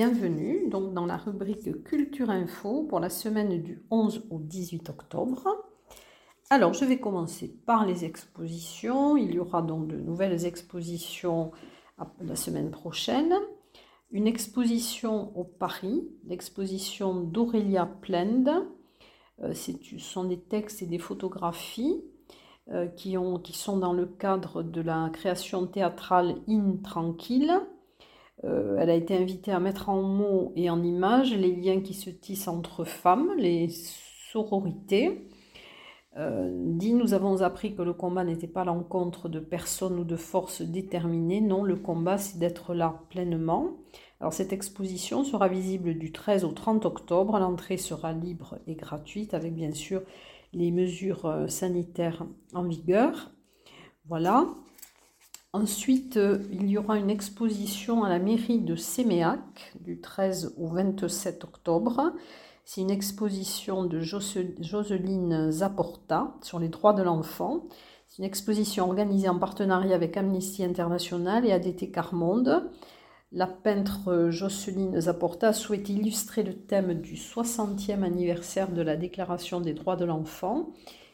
bienvenue donc dans la rubrique Culture Info pour la semaine du 11 au 18 octobre. Alors je vais commencer par les expositions. Il y aura donc de nouvelles expositions la semaine prochaine. Une exposition au Paris, l'exposition d'Aurélia Plend. Euh, ce sont des textes et des photographies euh, qui, ont, qui sont dans le cadre de la création théâtrale In Tranquille euh, elle a été invitée à mettre en mots et en images les liens qui se tissent entre femmes, les sororités. Euh, dit Nous avons appris que le combat n'était pas l'encontre de personnes ou de forces déterminées. Non, le combat, c'est d'être là pleinement. Alors, cette exposition sera visible du 13 au 30 octobre. L'entrée sera libre et gratuite, avec bien sûr les mesures euh, sanitaires en vigueur. Voilà. Ensuite, euh, il y aura une exposition à la mairie de Séméac du 13 au 27 octobre. C'est une exposition de Joseline Zaporta sur les droits de l'enfant. C'est une exposition organisée en partenariat avec Amnesty International et ADT Carmonde. La peintre Jocelyne Zaporta souhaite illustrer le thème du 60e anniversaire de la Déclaration des droits de l'enfant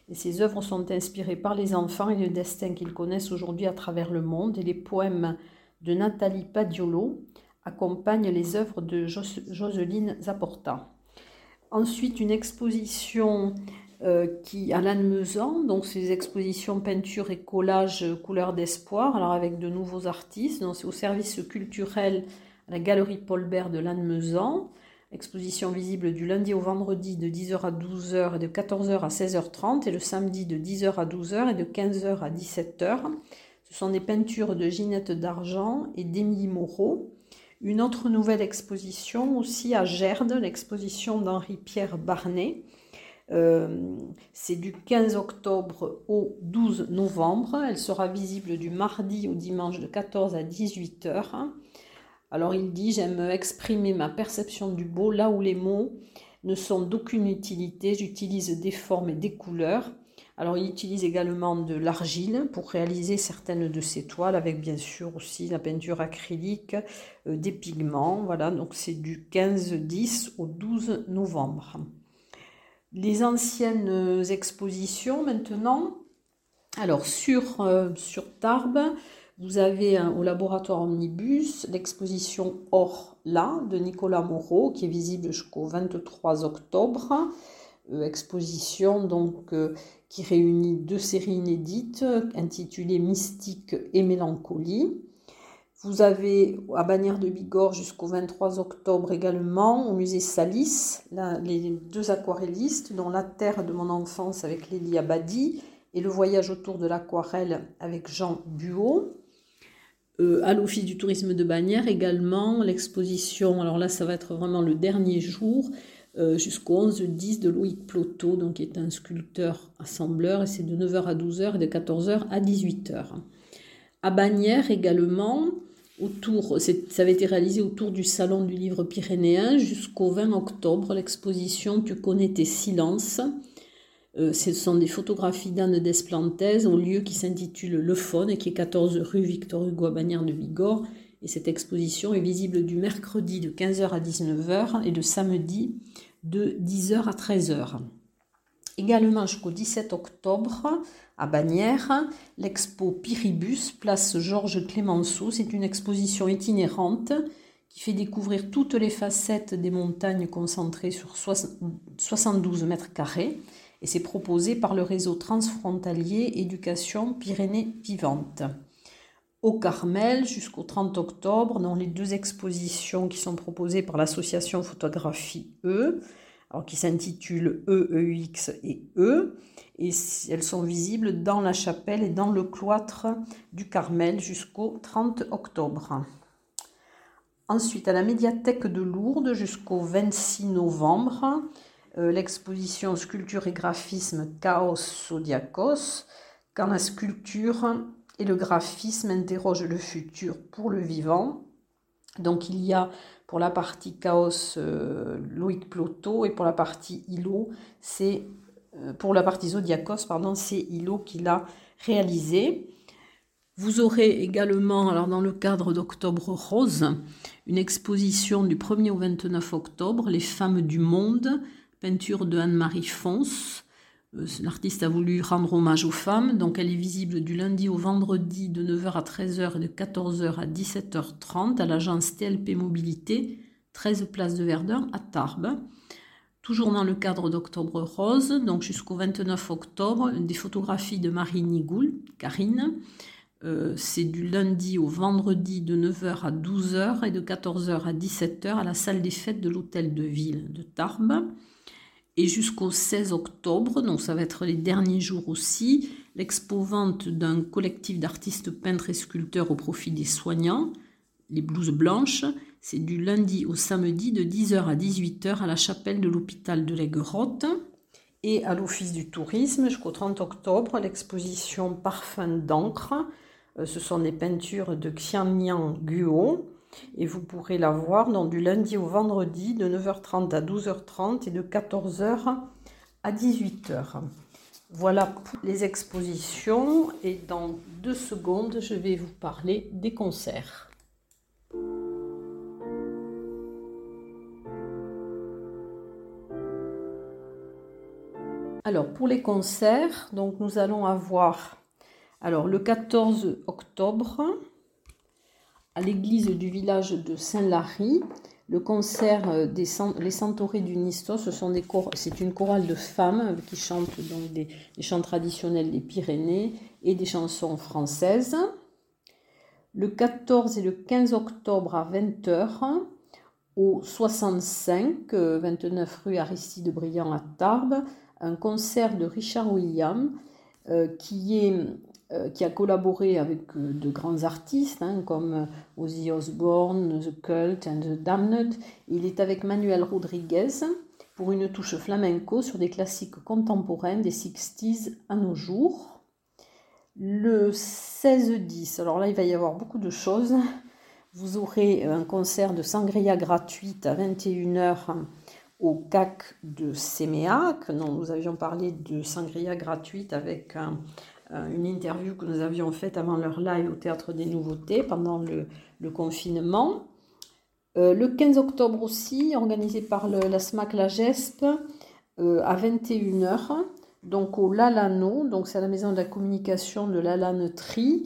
et ses œuvres sont inspirées par les enfants et le destin qu'ils connaissent aujourd'hui à travers le monde. Et les poèmes de Nathalie Padiolo accompagnent les œuvres de Joseline Zaporta. Ensuite, une exposition euh, qui, à Lannemezan, donc ces expositions peinture et collage couleur d'espoir, alors avec de nouveaux artistes. C'est au service culturel à la galerie Paul Bert de Lannemezan. Exposition visible du lundi au vendredi de 10h à 12h et de 14h à 16h30 et le samedi de 10h à 12h et de 15h à 17h. Ce sont des peintures de Ginette d'Argent et d'Émilie Moreau. Une autre nouvelle exposition aussi à Gerde, l'exposition d'Henri-Pierre Barnet. Euh, c'est du 15 octobre au 12 novembre. Elle sera visible du mardi au dimanche de 14 à 18h. Alors il dit J'aime exprimer ma perception du beau là où les mots ne sont d'aucune utilité. J'utilise des formes et des couleurs. Alors il utilise également de l'argile pour réaliser certaines de ses toiles avec bien sûr aussi la peinture acrylique, euh, des pigments. Voilà, donc c'est du 15-10 au 12 novembre. Les anciennes expositions maintenant. Alors sur, euh, sur Tarbes, vous avez au laboratoire Omnibus l'exposition Or là de Nicolas Moreau qui est visible jusqu'au 23 octobre. Euh, exposition donc euh, qui réunit deux séries inédites intitulées Mystique et Mélancolie. Vous avez à Bagnères de Bigorre jusqu'au 23 octobre également au musée Salis les deux aquarellistes dont La Terre de mon enfance avec Lélie Abadi et Le voyage autour de l'aquarelle avec Jean Buot. Euh, à l'Office du tourisme de Bagnères également l'exposition, alors là ça va être vraiment le dernier jour, euh, jusqu'au 11-10 de Loïc Ploto, donc qui est un sculpteur assembleur, et c'est de 9h à 12h et de 14h à 18h. À Bagnères également, autour, ça avait été réalisé autour du Salon du Livre Pyrénéen jusqu'au 20 octobre, l'exposition Tu connais tes silences, euh, ce sont des photographies d'Anne Desplantes au lieu qui s'intitule Le Faune et qui est 14 rue Victor Hugo à Bagnères de Bigorre. Et cette exposition est visible du mercredi de 15h à 19h et le samedi de 10h à 13h. Également jusqu'au 17 octobre à Bagnères, l'expo Piribus, place Georges Clémenceau. C'est une exposition itinérante qui fait découvrir toutes les facettes des montagnes concentrées sur 72 mètres carrés et c'est proposé par le réseau transfrontalier Éducation Pyrénées Vivantes. Au Carmel jusqu'au 30 octobre, dans les deux expositions qui sont proposées par l'association Photographie E, alors qui s'intitulent EEX et E, et elles sont visibles dans la chapelle et dans le cloître du Carmel jusqu'au 30 octobre. Ensuite, à la médiathèque de Lourdes jusqu'au 26 novembre, euh, l'exposition Sculpture et graphisme Chaos Zodiacos, quand la sculpture et le graphisme interrogent le futur pour le vivant. Donc il y a pour la partie Chaos euh, Loïc Ploto et pour la partie Hilo, c'est euh, pour la partie Zodiacos, pardon, c'est Hilo qui l'a réalisé. Vous aurez également, dans le cadre d'Octobre Rose, une exposition du 1er au 29 octobre, Les femmes du monde, peinture de Anne-Marie Fons. Euh, l'artiste a voulu rendre hommage aux femmes, donc elle est visible du lundi au vendredi de 9h à 13h et de 14h à 17h30 à l'agence TLP Mobilité, 13 place de Verdun à Tarbes. Toujours dans le cadre d'Octobre Rose, donc jusqu'au 29 octobre, des photographies de Marie Nigoul, Karine, euh, c'est du lundi au vendredi de 9h à 12h et de 14h à 17h à la salle des fêtes de l'hôtel de ville de Tarbes. Et jusqu'au 16 octobre, donc ça va être les derniers jours aussi, l'expo-vente d'un collectif d'artistes peintres et sculpteurs au profit des soignants, les blouses blanches. C'est du lundi au samedi de 10h à 18h à la chapelle de l'hôpital de l'Aiguerotte. Et à l'Office du tourisme, jusqu'au 30 octobre, l'exposition Parfum d'encre euh, ce sont des peintures de Xianmian Guo et vous pourrez la voir donc, du lundi au vendredi de 9h30 à 12h30 et de 14h à 18h. Voilà pour les expositions et dans deux secondes, je vais vous parler des concerts. Alors pour les concerts, donc nous allons avoir alors, le 14 octobre, à l'église du village de Saint-Lary, le concert des Les Centaurés du Nisto, c'est une chorale de femmes qui chantent donc des, chants traditionnels des Pyrénées et des chansons françaises. Le 14 et le 15 octobre à 20h, au 65, 29 rue Aristide Briand à Tarbes, un concert de Richard William euh, qui est euh, qui a collaboré avec euh, de grands artistes hein, comme euh, Ozzy Osbourne, The Cult and The Damned. Il est avec Manuel Rodriguez pour une touche flamenco sur des classiques contemporains des 60s à nos jours. Le 16-10, alors là il va y avoir beaucoup de choses. Vous aurez un concert de sangria gratuite à 21h au CAC de Séméac. Nous avions parlé de sangria gratuite avec un, euh, une interview que nous avions faite avant leur live au Théâtre des Nouveautés pendant le, confinement. Euh, le 15 octobre aussi, organisé par la SMAC La Gespe, euh, à 21h, donc au Lalano, donc c'est la maison de la communication de Lalanetrie,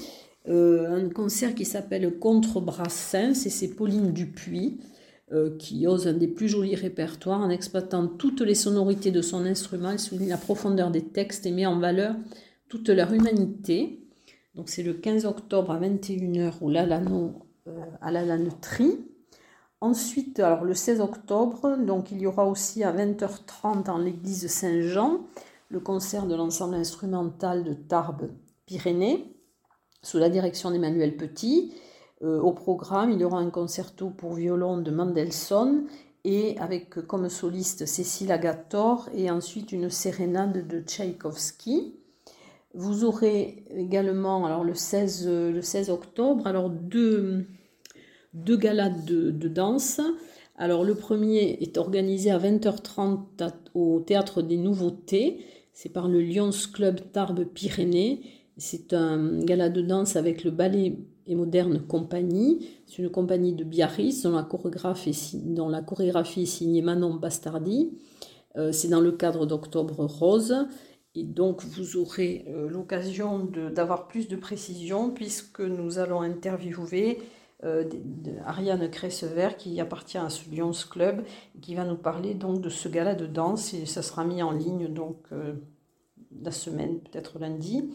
un concert qui s'appelle Contre Brassens, et c'est Pauline Dupuis qui ose un des plus jolis répertoires en exploitant toutes les sonorités de son instrument. Elle souligne la profondeur des textes et met en valeur toute leur humanité. Donc c'est le 15 octobre à 21h au Lalano, euh, à la Laneterie. Ensuite, alors le 16 octobre, donc il y aura aussi à 20h30 dans l'église Saint-Jean le concert de l'ensemble instrumental de Tarbes Pyrénées sous la direction d'Emmanuel Petit. Euh, au programme, il y aura un concerto pour violon de Mendelssohn et avec comme soliste Cécile Agator et ensuite une sérénade de Tchaïkovski. Vous aurez également, alors le 16, le 16 octobre, alors deux, deux galas de, danse. Alors le premier est organisé à 20h30 au Théâtre des Nouveautés. C'est par le Lyons Club Tarbes Pyrénées. C'est un gala de danse avec le Ballet et Moderne Compagnie. C'est une compagnie de Biarritz dont la, chorégraphie dont la chorégraphie est signée Manon Bastardi. Euh, c'est dans le cadre d'Octobre Rose. Et donc, vous aurez euh, l'occasion d'avoir plus de précision puisque nous allons interviewer euh, Ariane Cressever qui appartient à ce Lions Club qui va nous parler donc de ce gala de danse et ça sera mis en ligne donc euh, la semaine, peut-être lundi.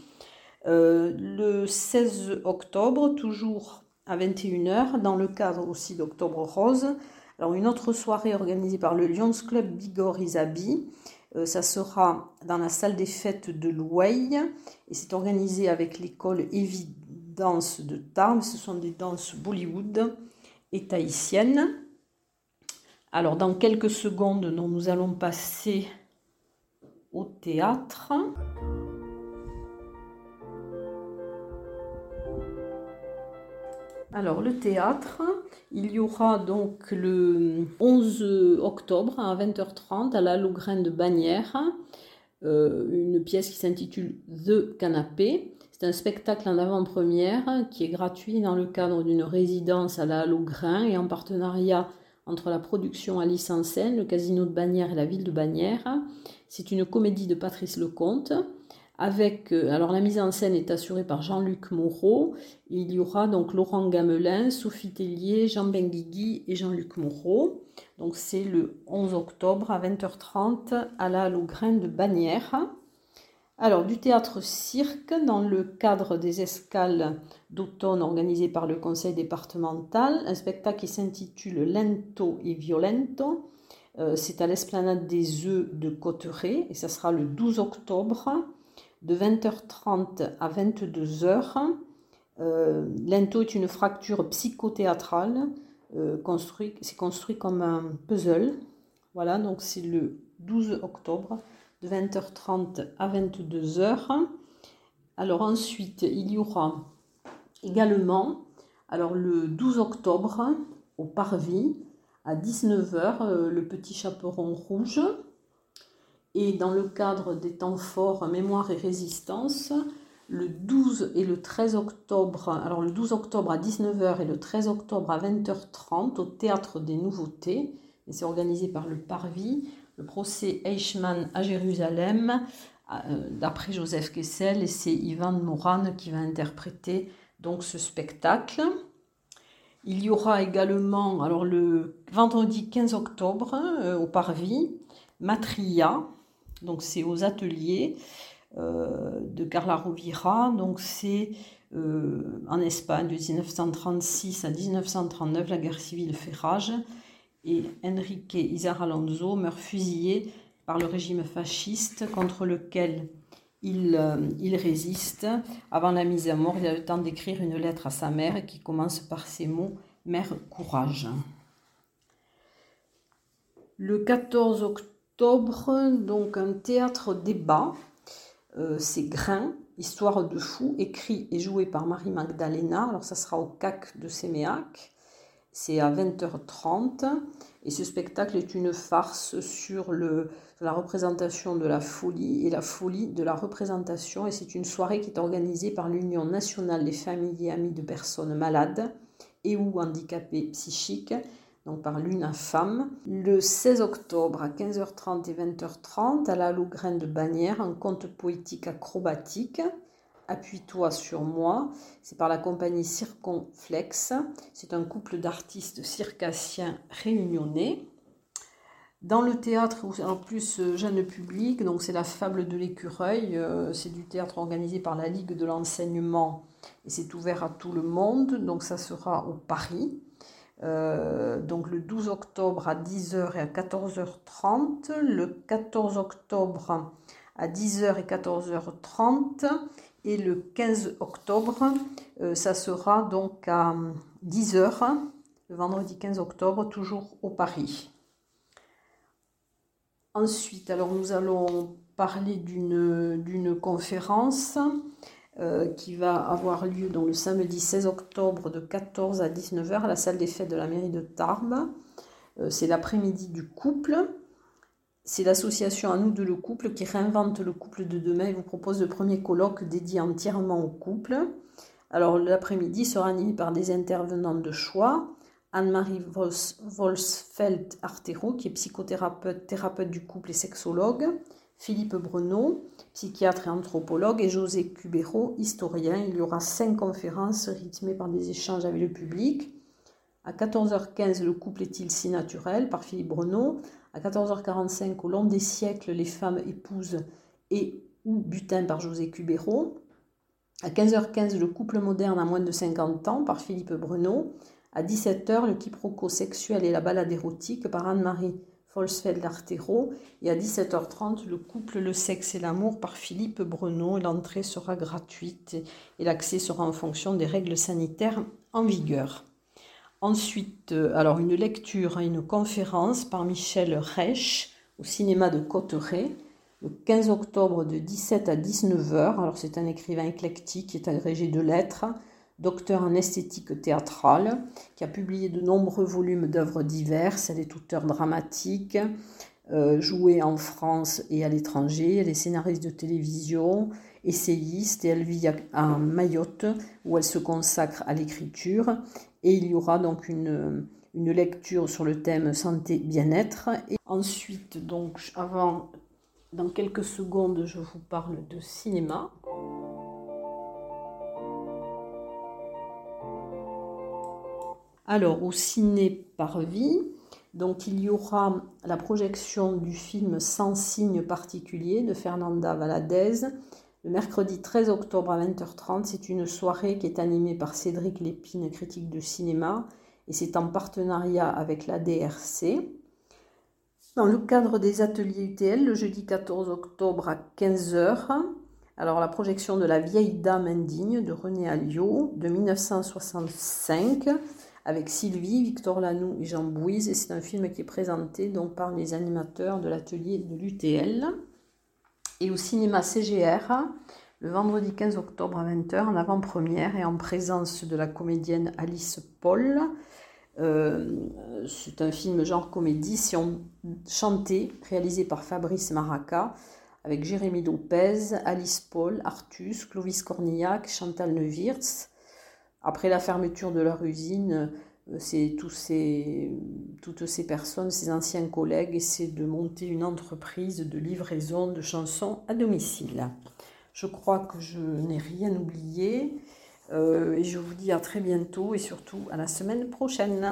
le 16 octobre, toujours à 21h, dans le cadre aussi d'Octobre Rose, alors une autre soirée organisée par le Lions Club Bigorre Isabi euh, ça sera dans la salle des fêtes de Loueil et c'est organisé avec l'école Évidence de Tarbes. Ce sont des danses Bollywood et tahitiennes. Alors, dans quelques secondes, nous allons passer au théâtre. Alors, le théâtre, il y aura donc le 11 octobre à 20h30 à la Lougraine de Bagnères euh, une pièce qui s'intitule The Canapé. C'est un spectacle en avant-première qui est gratuit dans le cadre d'une résidence à la Halle Grain et en partenariat entre la production Alice en scène, le casino de Bagnères et la ville de Bagnères. C'est une comédie de Patrice Lecomte. Euh, alors la mise en scène est assurée par Jean-Luc Moreau. Il y aura donc Laurent Gamelin, Sophie Tellier, Jean Benguigui et Jean-Luc Moreau. Donc c'est le 11 octobre à 20h30 à la Halle de Bagnères. Alors, du théâtre-cirque, dans le cadre des escales d'automne organisées par le conseil départemental, un spectacle qui s'intitule Lento et Violento. Euh, c'est à l'esplanade des œufs de Cotteret et ça sera le 12 octobre de 20h30 à 22h. Euh, Lento est une fracture psychothéâtrale. Euh, c'est construit comme un puzzle. Voilà, donc c'est le 12 octobre 20h30 à 22h. Alors ensuite, il y aura également, alors le 12 octobre, au Parvis, à 19h, euh, le petit chaperon rouge. Et dans le cadre des temps forts mémoire et résistance, le 12 et le 13 octobre, alors le 12 octobre à 19h et le 13 octobre à 20h30 au Théâtre des Nouveautés, et c'est organisé par le Parvis, le procès Eichmann à Jérusalem, euh, d'après Joseph Kessel, et c'est Ivan Moran qui va interpréter donc ce spectacle. Il y aura également, alors le vendredi 15 octobre, euh, au Parvis, Matria, donc c'est aux ateliers euh, de Carla Rovira, donc c'est en Espagne de 1936 à 1939, la guerre civile fait rage et Enrique Izar Alonso meurt fusillé par le régime fasciste contre lequel il, euh, il, résiste. Avant la mise à mort, il a le temps d'écrire une lettre à sa mère qui commence par ces mots Mère, courage. Le 14 octobre, donc un théâtre débat, euh, c'est Grain, Histoire de fou, écrit et joué par Marie Magdalena. Alors ça sera au CAC de Séméac. C'est à 20h30 et ce spectacle est une farce sur le, la représentation de la folie et la folie de la représentation. Et c'est une soirée qui est organisée par l'Union nationale des familles et amis de personnes malades et ou handicapées psychiques, donc par l'UNAFAM. Le 16 octobre à 15h30 et 20h30 à la Lougraine de Bagnères, un conte poétique acrobatique Appuie-toi sur moi. C'est par la compagnie Circonflex. C'est un couple d'artistes circassiens réunionnais. Dans le théâtre, en plus euh, jeune public, donc c'est la fable de l'écureuil. Euh, c'est du théâtre organisé par la Ligue de l'enseignement et c'est ouvert à tout le monde. Donc ça sera au Paris. Euh, donc le 12 octobre à 10h et à 14h30. Le 14 octobre à 10h et 14h30 et le 15 octobre, euh, ça sera donc à 10h, le vendredi 15 octobre, toujours au Paris. Ensuite, alors nous allons parler d'une conférence euh, qui va avoir lieu le samedi 16 octobre de 14 à 19h à la salle des fêtes de la mairie de Tarbes. Euh, c'est l'après-midi du couple. C'est l'association À nous de le couple qui réinvente le couple de demain et vous propose le premier colloque dédié entièrement au couple. Alors l'après-midi sera animé par des intervenants de choix. Anne-Marie Volsfeld-Artero, qui est psychothérapeute, thérapeute du couple et sexologue. Philippe Breneau, psychiatre et anthropologue. Et José Cubero, historien. Il y aura cinq conférences rythmées par des échanges avec le public. À 14h15, Le couple est-il si naturel par Philippe Breneau. À 14h45, Au long des siècles, les femmes épousent et ou butin par José Cubero. À 15h15, Le couple moderne à moins de 50 ans par Philippe Bruno. À 17h, Le quiproquo sexuel et la balade érotique par Anne-Marie Folsfeld-Artero. Et à 17h30, Le couple, le sexe et l'amour par Philippe Bruno. L'entrée sera gratuite et l'accès sera en fonction des règles sanitaires en vigueur. Ensuite, euh, alors une lecture, une conférence par Michel Reich au cinéma de Cotteret le 15 octobre de 17 à 19 h Alors c'est un écrivain éclectique qui est agrégé de lettres, docteur en esthétique théâtrale, qui a publié de nombreux volumes d'œuvres diverses. Elle est auteur dramatique, euh, jouée en France et à l'étranger. Elle est scénariste de télévision essayiste et elle vit à Mayotte où elle se consacre à l'écriture. Et il y aura donc une, une lecture sur le thème santé-bien-être. Et ensuite, donc, avant, dans quelques secondes, je vous parle de cinéma. Alors, au ciné par vie, donc il y aura la projection du film Sans signe particulier de Fernanda Valadez le mercredi 13 octobre à 20h30. C'est une soirée qui est animée par Cédric Lépine, critique de cinéma, et c'est en partenariat avec la DRC. Dans le cadre des ateliers UTL, le jeudi 14 octobre à 15h, alors la projection de La vieille dame indigne de René Alliot de 1965 avec Sylvie, Victor Lanoux et Jean Bouise. Et c'est un film qui est présenté donc, par les animateurs de l'atelier de l'UTL. Et au cinéma CGR, le vendredi 15 octobre à 20h, en avant-première et en présence de la comédienne Alice Paul. Euh, c'est un film genre comédie, si réalisé par Fabrice Maraca, avec Jérémy Lopez, Alice Paul, Artus, Clovis Cornillac, Chantal Neuwirth. Après la fermeture de leur usine, euh, c'est ces, toutes ces personnes, ces anciens collègues, essaient de monter une entreprise de livraison de chansons à domicile. Je crois que je n'ai rien oublié euh, et je vous dis à très bientôt et surtout à la semaine prochaine.